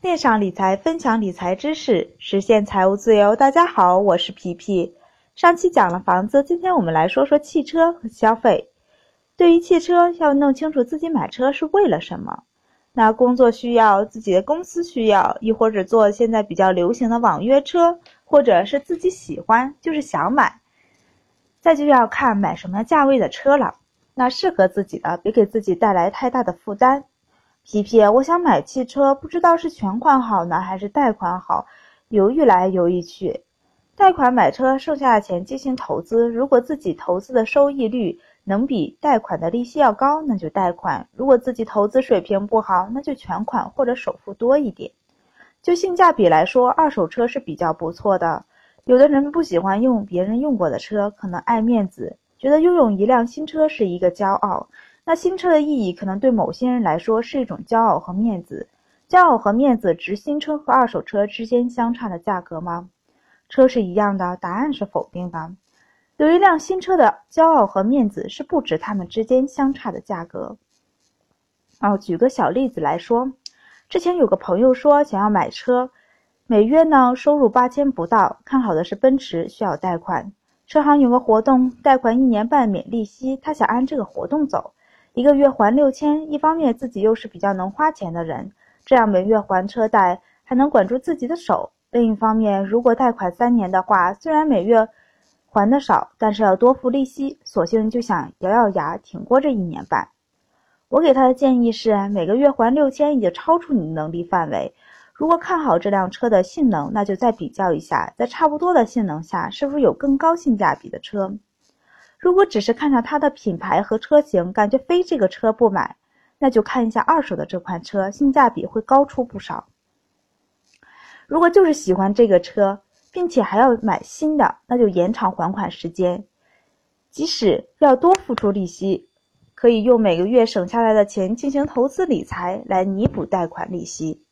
链上理财，分享理财知识，实现财务自由。大家好，我是皮皮。上期讲了房子，今天我们来说说汽车和消费。对于汽车，要弄清楚自己买车是为了什么。那工作需要，自己的公司需要，亦或者做现在比较流行的网约车，或者是自己喜欢，就是想买。再就要看买什么价位的车了。那适合自己的，别给自己带来太大的负担。皮皮，我想买汽车，不知道是全款好呢，还是贷款好，犹豫来犹豫去。贷款买车，剩下的钱进行投资。如果自己投资的收益率能比贷款的利息要高，那就贷款；如果自己投资水平不好，那就全款或者首付多一点。就性价比来说，二手车是比较不错的。有的人不喜欢用别人用过的车，可能爱面子，觉得拥有一辆新车是一个骄傲。那新车的意义可能对某些人来说是一种骄傲和面子。骄傲和面子值新车和二手车之间相差的价格吗？车是一样的，答案是否定的。有一辆新车的骄傲和面子是不值它们之间相差的价格。哦，举个小例子来说，之前有个朋友说想要买车，每月呢收入八千不到，看好的是奔驰，需要贷款。车行有个活动，贷款一年半免利息，他想按这个活动走。一个月还六千，一方面自己又是比较能花钱的人，这样每月还车贷还能管住自己的手；另一方面，如果贷款三年的话，虽然每月还的少，但是要多付利息，索性就想咬咬牙挺过这一年半。我给他的建议是，每个月还六千已经超出你的能力范围。如果看好这辆车的性能，那就再比较一下，在差不多的性能下，是不是有更高性价比的车。如果只是看上它的品牌和车型，感觉非这个车不买，那就看一下二手的这款车，性价比会高出不少。如果就是喜欢这个车，并且还要买新的，那就延长还款时间，即使要多付出利息，可以用每个月省下来的钱进行投资理财来弥补贷款利息。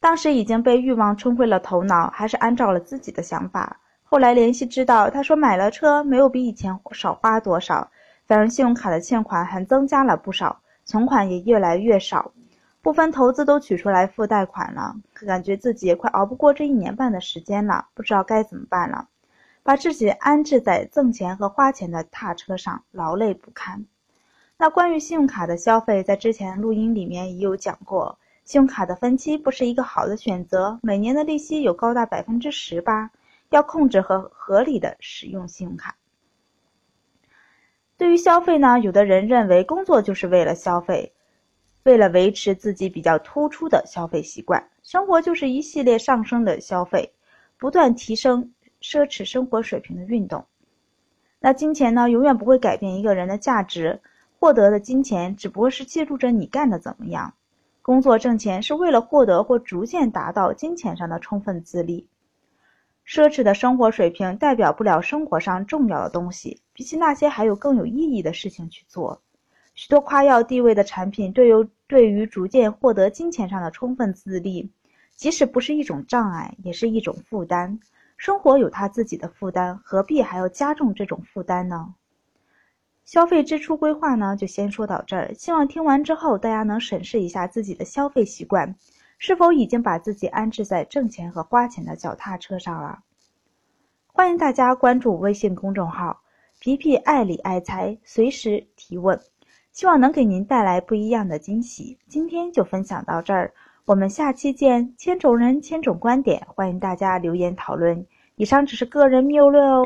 当时已经被欲望冲昏了头脑，还是按照了自己的想法。后来联系知道，他说买了车没有比以前少花多少，反而信用卡的欠款还增加了不少，存款也越来越少，部分投资都取出来付贷款了，感觉自己也快熬不过这一年半的时间了，不知道该怎么办了，把自己安置在挣钱和花钱的踏车上，劳累不堪。那关于信用卡的消费，在之前录音里面也有讲过，信用卡的分期不是一个好的选择，每年的利息有高达百分之十八。要控制和合理的使用信用卡。对于消费呢，有的人认为工作就是为了消费，为了维持自己比较突出的消费习惯，生活就是一系列上升的消费，不断提升奢侈生活水平的运动。那金钱呢，永远不会改变一个人的价值，获得的金钱只不过是记录着你干的怎么样。工作挣钱是为了获得或逐渐达到金钱上的充分自立。奢侈的生活水平代表不了生活上重要的东西，比起那些还有更有意义的事情去做。许多夸耀地位的产品，对于对于逐渐获得金钱上的充分自立，即使不是一种障碍，也是一种负担。生活有他自己的负担，何必还要加重这种负担呢？消费支出规划呢，就先说到这儿。希望听完之后，大家能审视一下自己的消费习惯。是否已经把自己安置在挣钱和花钱的脚踏车上了？欢迎大家关注微信公众号“皮皮爱理爱财”，随时提问，希望能给您带来不一样的惊喜。今天就分享到这儿，我们下期见。千种人，千种观点，欢迎大家留言讨论。以上只是个人谬论哦。